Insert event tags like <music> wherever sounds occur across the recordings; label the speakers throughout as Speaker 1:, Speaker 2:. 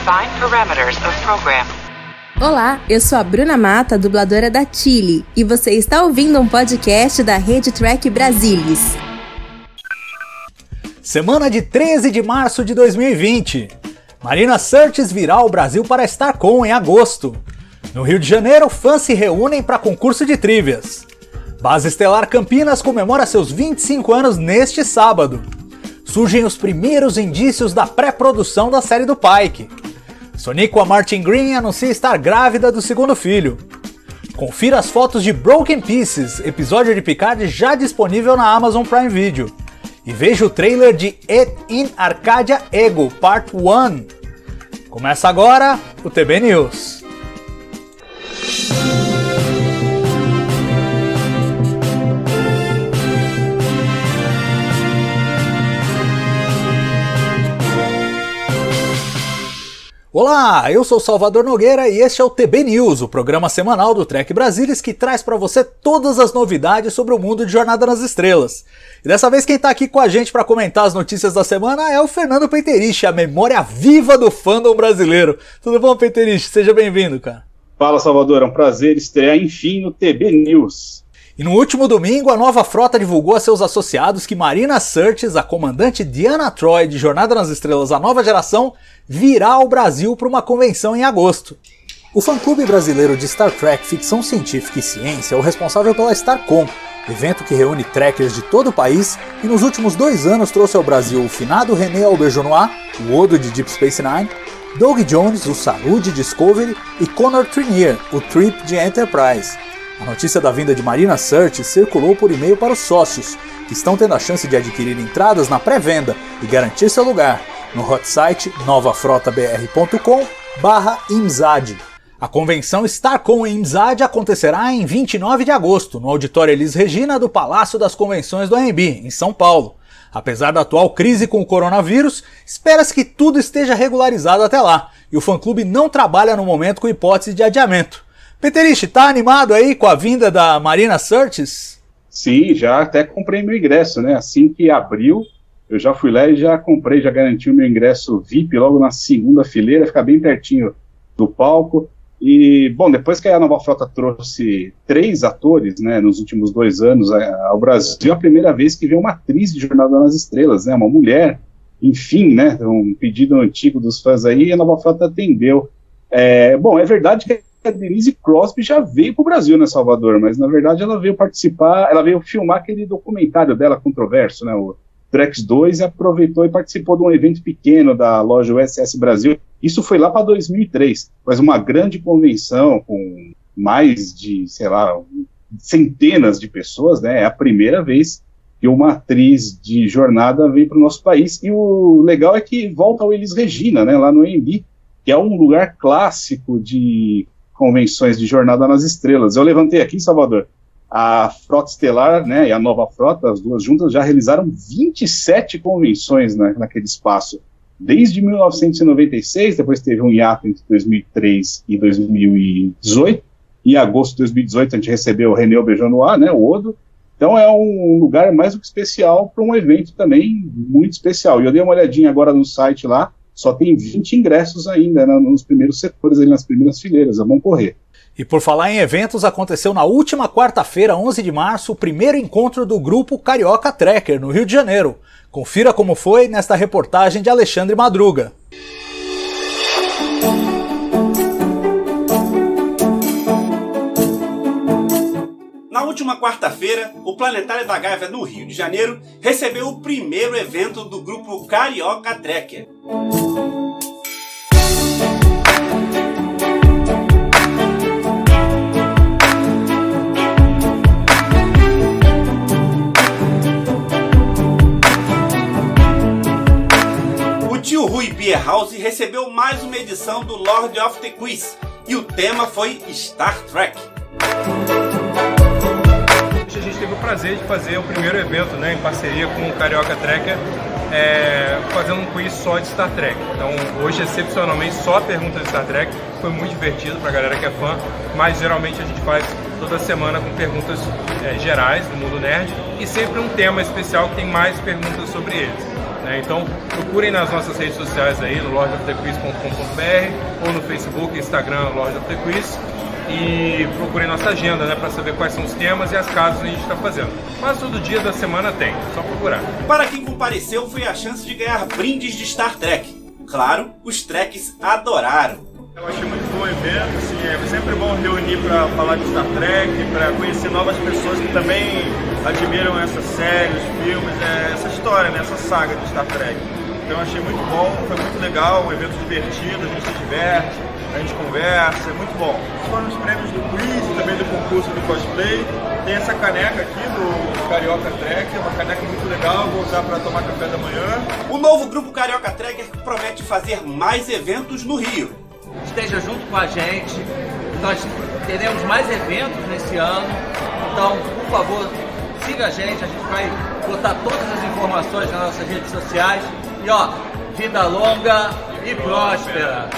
Speaker 1: Define parameters of program.
Speaker 2: Olá, eu sou a Bruna Mata, dubladora da Chile, e você está ouvindo um podcast da Rede Track Brasilis.
Speaker 3: Semana de 13 de março de 2020. Marina Sirtis virá ao Brasil para StarCon em agosto. No Rio de Janeiro, fãs se reúnem para concurso de trivias. Base Estelar Campinas comemora seus 25 anos neste sábado. Surgem os primeiros indícios da pré-produção da série do Pike. Sonico Martin Green anuncia estar grávida do segundo filho. Confira as fotos de Broken Pieces, episódio de Picard já disponível na Amazon Prime Video. E veja o trailer de It in Arcadia Ego Part 1. Começa agora o TB News. Olá, eu sou Salvador Nogueira e este é o TB News, o programa semanal do Trek Brasilis que traz para você todas as novidades sobre o mundo de Jornada nas Estrelas. E dessa vez quem está aqui com a gente para comentar as notícias da semana é o Fernando Peiterich, a memória viva do fandom brasileiro. Tudo bom, Peiterich? Seja bem-vindo, cara.
Speaker 4: Fala, Salvador, é um prazer estrear enfim no TB News.
Speaker 3: E no último domingo, a nova frota divulgou a seus associados que Marina Sirtis, a comandante Diana Troy de Jornada nas Estrelas, a nova geração, virá ao Brasil para uma convenção em agosto. O fã-clube brasileiro de Star Trek Ficção Científica e Ciência é o responsável pela StarCom, evento que reúne trekkers de todo o país e nos últimos dois anos trouxe ao Brasil o finado René Auberjonois, o Odo de Deep Space Nine, Doug Jones, o Saru de Discovery e Connor Trinier, o Trip de Enterprise. A notícia da vinda de Marina Surt circulou por e-mail para os sócios, que estão tendo a chance de adquirir entradas na pré-venda e garantir seu lugar no hot site novafrotabr.com IMSAD. A convenção Starcom em IMSAD acontecerá em 29 de agosto, no auditório Elis Regina do Palácio das Convenções do AMB, em São Paulo. Apesar da atual crise com o coronavírus, espera-se que tudo esteja regularizado até lá, e o fã-clube não trabalha no momento com hipótese de adiamento. Peterich, tá animado aí com a vinda da Marina Sirtis?
Speaker 4: Sim, já até comprei meu ingresso, né? Assim que abriu, eu já fui lá e já comprei, já garanti o meu ingresso VIP logo na segunda fileira, ficar bem pertinho do palco. E, bom, depois que a Nova Frota trouxe três atores, né, nos últimos dois anos ao Brasil, é a primeira vez que veio uma atriz de Jornada nas Estrelas, né, uma mulher, enfim, né, um pedido antigo dos fãs aí, e a Nova Frota atendeu. É, bom, é verdade que a Denise Crosby já veio para o Brasil, né, Salvador? Mas na verdade ela veio participar, ela veio filmar aquele documentário dela controverso, né, o Drex 2, e aproveitou e participou de um evento pequeno da loja USS Brasil. Isso foi lá para 2003, mas uma grande convenção com mais de, sei lá, centenas de pessoas, né? É a primeira vez que uma atriz de jornada veio para o nosso país. E o legal é que volta ao Elis Regina, né, lá no AMB, que é um lugar clássico de convenções de Jornada nas Estrelas. Eu levantei aqui, Salvador, a Frota Estelar né, e a Nova Frota, as duas juntas, já realizaram 27 convenções né, naquele espaço. Desde 1996, depois teve um hiato entre 2003 e 2018. Em agosto de 2018, a gente recebeu o René Bejanois, né, o Odo. Então é um lugar mais do que especial para um evento também muito especial. E eu dei uma olhadinha agora no site lá, só tem 20 ingressos ainda né, nos primeiros setores, ali nas primeiras fileiras, é bom correr.
Speaker 3: E por falar em eventos, aconteceu na última quarta-feira, 11 de março, o primeiro encontro do grupo Carioca Trekker, no Rio de Janeiro. Confira como foi nesta reportagem de Alexandre Madruga.
Speaker 5: Na última quarta-feira, o Planetário da Gávea no Rio de Janeiro recebeu o primeiro evento do grupo Carioca Trekker. O tio Rui Beer House recebeu mais uma edição do Lord of the Quiz e o tema foi Star Trek
Speaker 6: teve o prazer de fazer o primeiro evento né, em parceria com o Carioca Trekker, é, fazendo um quiz só de Star Trek. Então hoje, excepcionalmente, só perguntas de Star Trek. Foi muito divertido para a galera que é fã, mas geralmente a gente faz toda semana com perguntas é, gerais do mundo nerd e sempre um tema especial que tem mais perguntas sobre eles. Né? Então procurem nas nossas redes sociais aí, no lordofthequiz.com.br ou no Facebook, Instagram, Lord of the Quiz e procurem nossa agenda, né, para saber quais são os temas e as casas que a gente está fazendo. Mas todo dia da semana tem, só procurar.
Speaker 5: Para quem compareceu, foi a chance de ganhar brindes de Star Trek. Claro, os Treks adoraram.
Speaker 7: Eu achei muito bom o evento, assim, é sempre bom reunir para falar de Star Trek, para conhecer novas pessoas que também admiram essa série, os filmes, é, essa história, né, essa saga de Star Trek. Então eu achei muito bom, foi muito legal, um evento divertido, a gente se diverte, a gente conversa, é muito bom. Foram os prêmios do quiz e também do concurso do cosplay. Tem essa caneca aqui do Carioca Trek, é uma caneca muito legal, vou usar para tomar café da manhã.
Speaker 5: O novo grupo Carioca Trekker promete fazer mais eventos no Rio
Speaker 8: esteja junto com a gente. Nós teremos mais eventos nesse ano. Então, por favor, siga a gente. A gente vai botar todas as informações nas nossas redes sociais. E ó, vida longa e próspera.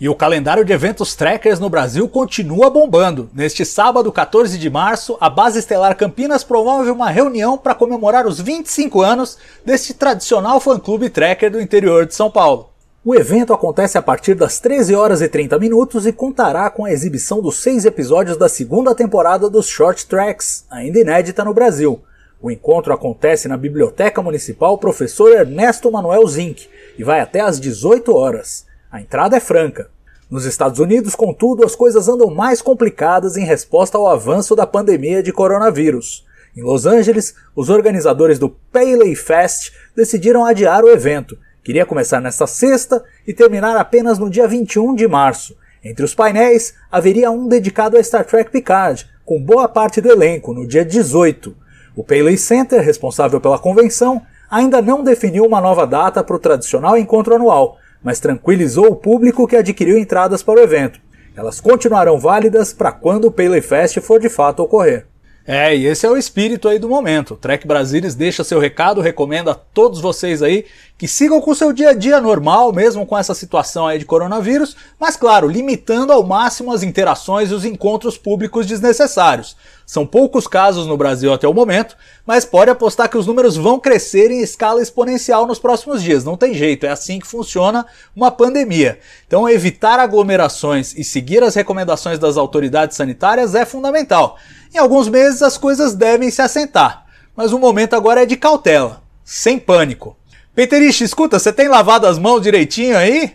Speaker 3: E o calendário de eventos trackers no Brasil continua bombando. Neste sábado, 14 de março, a Base Estelar Campinas promove uma reunião para comemorar os 25 anos deste tradicional fã-clube tracker do interior de São Paulo. O evento acontece a partir das 13 horas e 30 minutos e contará com a exibição dos seis episódios da segunda temporada dos Short Tracks, ainda inédita no Brasil. O encontro acontece na Biblioteca Municipal Professor Ernesto Manuel Zink e vai até às 18 horas. A entrada é franca. Nos Estados Unidos, contudo, as coisas andam mais complicadas em resposta ao avanço da pandemia de coronavírus. Em Los Angeles, os organizadores do Paley Fest decidiram adiar o evento. Queria começar nesta sexta e terminar apenas no dia 21 de março. Entre os painéis, haveria um dedicado a Star Trek Picard, com boa parte do elenco, no dia 18. O Paley Center, responsável pela convenção, ainda não definiu uma nova data para o tradicional encontro anual, mas tranquilizou o público que adquiriu entradas para o evento. Elas continuarão válidas para quando o Paley Fest for de fato ocorrer. É, e esse é o espírito aí do momento. O Trek Brasilis deixa seu recado, recomenda a todos vocês aí que sigam com seu dia a dia normal, mesmo com essa situação aí de coronavírus, mas claro, limitando ao máximo as interações e os encontros públicos desnecessários. São poucos casos no Brasil até o momento, mas pode apostar que os números vão crescer em escala exponencial nos próximos dias. Não tem jeito, é assim que funciona uma pandemia. Então, evitar aglomerações e seguir as recomendações das autoridades sanitárias é fundamental. Em alguns meses as coisas devem se assentar, mas o momento agora é de cautela, sem pânico. Peterich, escuta, você tem lavado as mãos direitinho aí?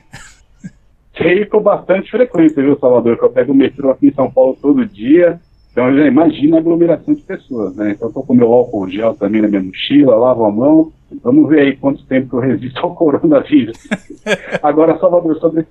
Speaker 4: Sei com bastante frequência, viu, Salvador? Que eu pego o metrô aqui em São Paulo todo dia, então já imagino a aglomeração de pessoas, né? Então eu tô com meu álcool gel também na minha mochila, lavo a mão. Vamos ver aí quanto tempo eu resisto ao <laughs> coronavírus. Agora, Salvador, sobre,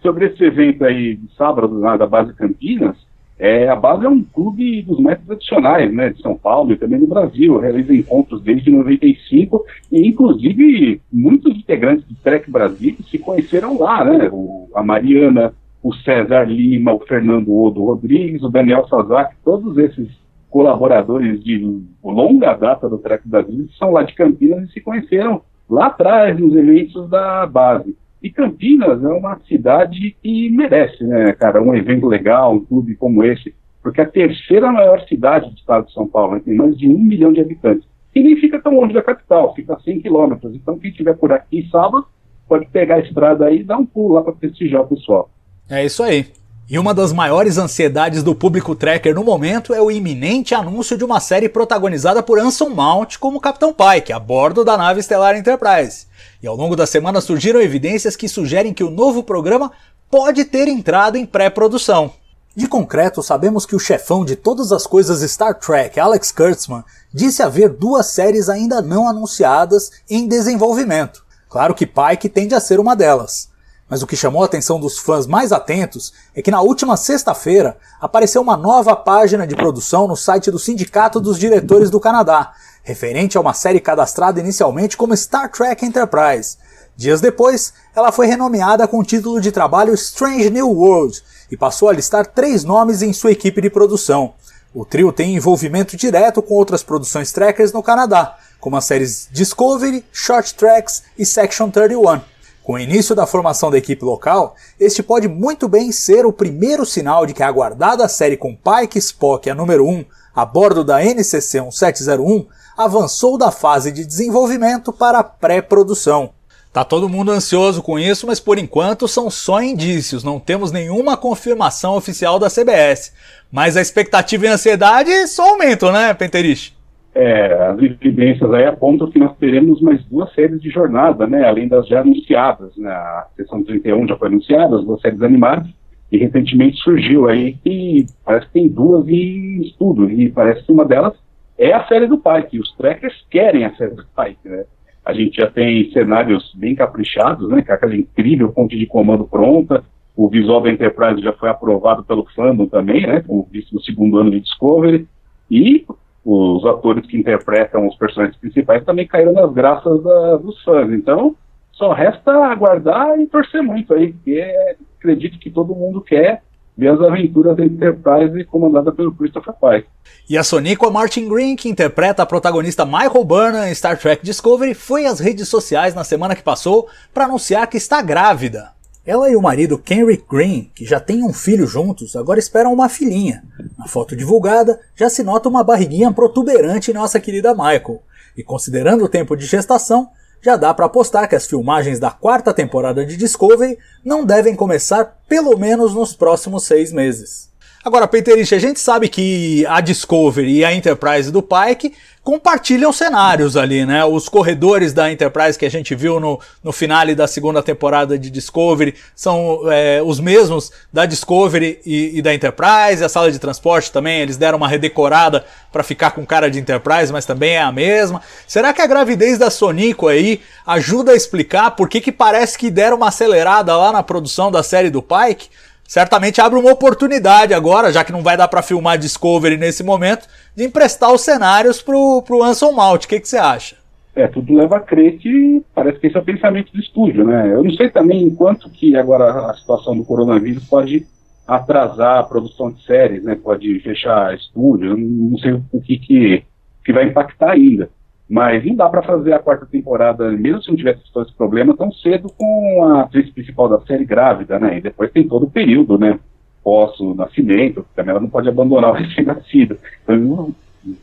Speaker 4: sobre esse evento aí de sábado lá da base Campinas, é, a base é um clube dos mais tradicionais, né, de São Paulo e também do Brasil, realiza encontros desde 95 e inclusive muitos integrantes do Trek Brasil se conheceram lá, né, o, a Mariana, o César Lima, o Fernando Odo Rodrigues, o Daniel Sazak, todos esses colaboradores de longa data do Trek Brasil são lá de Campinas e se conheceram lá atrás nos eventos da base. E Campinas é uma cidade que merece, né, cara, um evento legal, um clube como esse, porque é a terceira maior cidade do estado de São Paulo, né, tem mais de um milhão de habitantes. E nem fica tão longe da capital, fica a 100 quilômetros. Então, quem estiver por aqui sábado, pode pegar a estrada aí e dar um pulo lá para prestigiar o pessoal.
Speaker 3: É isso aí. E uma das maiores ansiedades do público tracker no momento é o iminente anúncio de uma série protagonizada por Anson Mount como Capitão Pike, a bordo da nave estelar Enterprise. E ao longo da semana surgiram evidências que sugerem que o novo programa pode ter entrado em pré-produção. De concreto, sabemos que o chefão de todas as coisas Star Trek, Alex Kurtzman, disse haver duas séries ainda não anunciadas em desenvolvimento. Claro que Pike tende a ser uma delas. Mas o que chamou a atenção dos fãs mais atentos é que na última sexta-feira apareceu uma nova página de produção no site do Sindicato dos Diretores do Canadá, referente a uma série cadastrada inicialmente como Star Trek Enterprise. Dias depois, ela foi renomeada com o título de trabalho Strange New World e passou a listar três nomes em sua equipe de produção. O trio tem envolvimento direto com outras produções trekkers no Canadá, como as séries Discovery, Short Tracks e Section 31. Com o início da formação da equipe local, este pode muito bem ser o primeiro sinal de que a aguardada série com Pike Spock, a número 1, a bordo da NCC 1701, avançou da fase de desenvolvimento para a pré-produção. Tá todo mundo ansioso com isso, mas por enquanto são só indícios, não temos nenhuma confirmação oficial da CBS. Mas a expectativa e a ansiedade só aumentam, né, Penterich?
Speaker 4: É, as evidências aí apontam que nós teremos mais duas séries de jornada, né, além das já anunciadas. Né, a sessão 31 já foi anunciada, as duas séries animadas, e recentemente surgiu aí que parece que tem duas em estudo, e parece que uma delas é a série do Pike, os trackers querem a série do Pike, né. A gente já tem cenários bem caprichados, né, com aquela incrível fonte de comando pronta, o visual da Enterprise já foi aprovado pelo fandom também, né, como visto no segundo ano de Discovery, e os atores que interpretam os personagens principais também caíram nas graças da, dos fãs. Então, só resta aguardar e torcer muito aí, porque acredito que todo mundo quer ver as aventuras da Enterprise comandada pelo Christopher Pike.
Speaker 3: E a Sonico Martin Green, que interpreta a protagonista Michael Burnham em Star Trek Discovery, foi às redes sociais na semana que passou para anunciar que está grávida. Ela e o marido Kenrick Green, que já têm um filho juntos, agora esperam uma filhinha. Na foto divulgada, já se nota uma barriguinha protuberante em nossa querida Michael. E considerando o tempo de gestação, já dá para apostar que as filmagens da quarta temporada de Discovery não devem começar pelo menos nos próximos seis meses. Agora, Peterich, a gente sabe que a Discovery e a Enterprise do Pike compartilham cenários ali, né? Os corredores da Enterprise que a gente viu no, no finale da segunda temporada de Discovery são é, os mesmos da Discovery e, e, da Enterprise. A sala de transporte também, eles deram uma redecorada para ficar com cara de Enterprise, mas também é a mesma. Será que a gravidez da Sonico aí ajuda a explicar por que, que parece que deram uma acelerada lá na produção da série do Pike? Certamente abre uma oportunidade agora, já que não vai dar para filmar Discovery nesse momento, de emprestar os cenários pro, pro Anson Mount. O que, você acha?
Speaker 4: É, tudo leva a crer que parece que esse é o pensamento do estúdio, né? Eu não sei também quanto que agora a situação do coronavírus pode atrasar a produção de séries, né? Pode fechar estúdio, eu não sei o que, que, que vai impactar ainda. Mas não dá para fazer a quarta temporada, mesmo se não tivesse todo esse problema, tão cedo com a atriz principal da série grávida, né? E depois tem todo o período, né? Pós o nascimento, também ela não pode abandonar o <laughs> recém-nascido. Então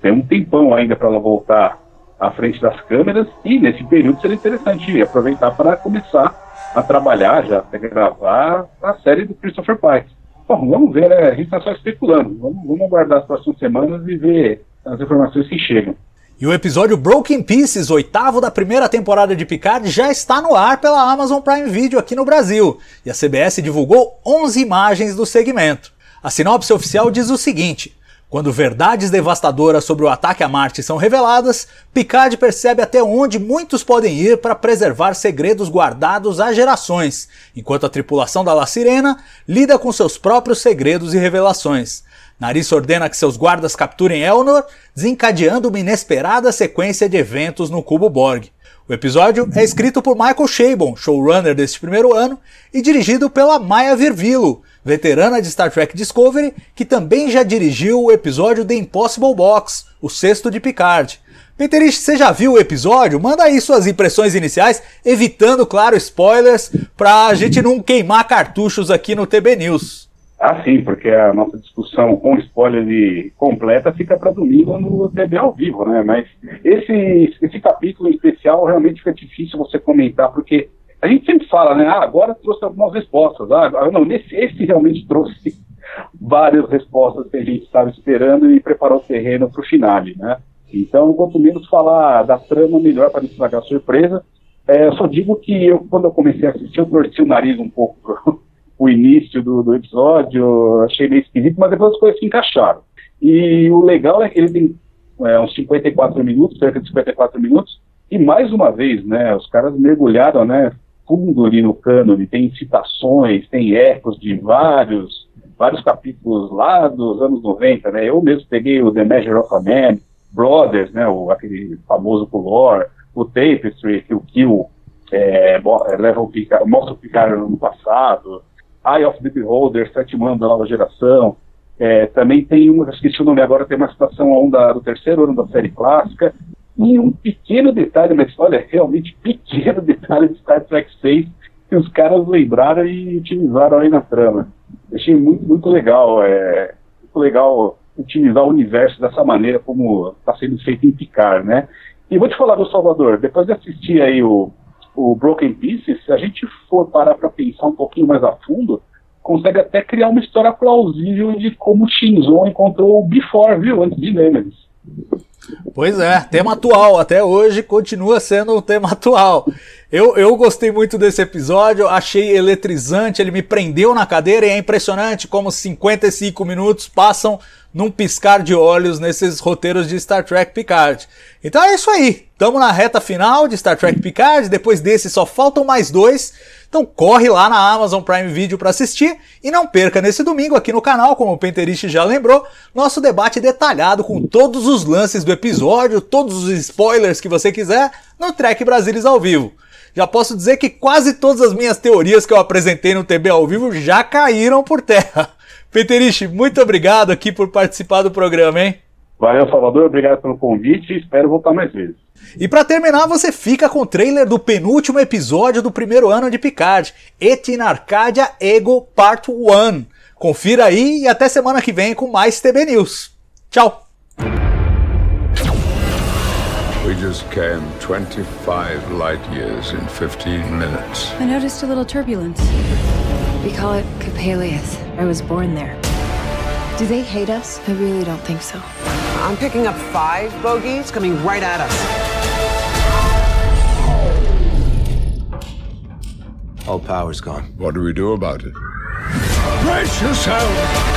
Speaker 4: tem um tempão ainda para ela voltar à frente das câmeras e nesse período seria interessante aproveitar para começar a trabalhar já, até gravar a série do Christopher Pike. Bom, vamos ver, né? A gente está só especulando. Vamos, vamos aguardar as próximas semanas e ver as informações que chegam.
Speaker 3: E o episódio Broken Pieces, oitavo da primeira temporada de Picard, já está no ar pela Amazon Prime Video aqui no Brasil, e a CBS divulgou 11 imagens do segmento. A sinopse oficial diz o seguinte: quando verdades devastadoras sobre o ataque a Marte são reveladas, Picard percebe até onde muitos podem ir para preservar segredos guardados há gerações, enquanto a tripulação da La Sirena lida com seus próprios segredos e revelações. Nariz ordena que seus guardas capturem Elnor, desencadeando uma inesperada sequência de eventos no Cubo Borg. O episódio é escrito por Michael Chabon, showrunner deste primeiro ano, e dirigido pela Maya Virvilo, veterana de Star Trek Discovery, que também já dirigiu o episódio The Impossible Box, o sexto de Picard. Peterich, você já viu o episódio? Manda aí suas impressões iniciais, evitando, claro, spoilers, pra gente não queimar cartuchos aqui no TB News.
Speaker 4: Ah, sim, porque a nossa discussão com spoiler de completa fica para domingo no TV ao vivo, né? Mas esse, esse capítulo em especial realmente fica difícil você comentar, porque a gente sempre fala, né? Ah, agora trouxe algumas respostas. Ah, não, nesse, esse realmente trouxe várias respostas que a gente estava esperando e preparou o terreno para o final, né? Então, quanto menos falar da trama, melhor para não estragar a surpresa. É, eu só digo que eu, quando eu comecei a assistir, eu torci o nariz um pouco o início do, do episódio, achei meio esquisito, mas depois as coisas se encaixaram. E o legal é que ele tem é, uns 54 minutos, cerca de 54 minutos, e mais uma vez, né, os caras mergulharam, né, fundo ali no cânone, tem citações, tem ecos de vários, vários capítulos lá dos anos 90, né, eu mesmo peguei o The Measure of a Man, Brothers, né, o, aquele famoso color, o Tapestry, que o Kill é, leva o Picard, mostra o Picard no passado, Eye of the Beholder, sétimo ano da nova geração. É, também tem uma, esqueci o nome agora, tem uma citação a um da, do terceiro ano da série clássica. E um pequeno detalhe na história, realmente pequeno <laughs> detalhe de Star Trek 6, que os caras lembraram e utilizaram aí na trama. achei muito, muito legal. É, muito legal utilizar o universo dessa maneira como está sendo feito em Picard, né? E vou te falar do Salvador, depois de assistir aí o, o Broken Pieces, se a gente for parar para pensar um pouquinho mais a fundo, consegue até criar uma história plausível de como Shinzo encontrou o Before, viu? Antes de Nemesis.
Speaker 3: Pois é, tema atual, até hoje continua sendo um tema atual. Eu, eu gostei muito desse episódio, achei eletrizante, ele me prendeu na cadeira e é impressionante como 55 minutos passam num piscar de olhos nesses roteiros de Star Trek Picard. Então é isso aí, estamos na reta final de Star Trek Picard, depois desse só faltam mais dois. Então corre lá na Amazon Prime Video para assistir e não perca nesse domingo aqui no canal, como o Penterist já lembrou, nosso debate detalhado com todos os lances do episódio, todos os spoilers que você quiser no Trek Brasilis ao vivo. Já posso dizer que quase todas as minhas teorias que eu apresentei no TB ao vivo já caíram por terra. Peterich, muito obrigado aqui por participar do programa, hein?
Speaker 4: Valeu, Salvador, obrigado pelo convite e espero voltar mais vezes.
Speaker 3: E para terminar, você fica com o trailer do penúltimo episódio do primeiro ano de Picard, Etin Arcadia Ego Part 1. Confira aí e até semana que vem com mais TB News. Tchau! We just came 25 light years in 15 minutes. I noticed a little turbulence. We call it Capelius. I was born there. Do they hate us? I really don't think so. I'm picking up five bogeys coming right at us. All power's gone. What do we do about it? Brace yourself!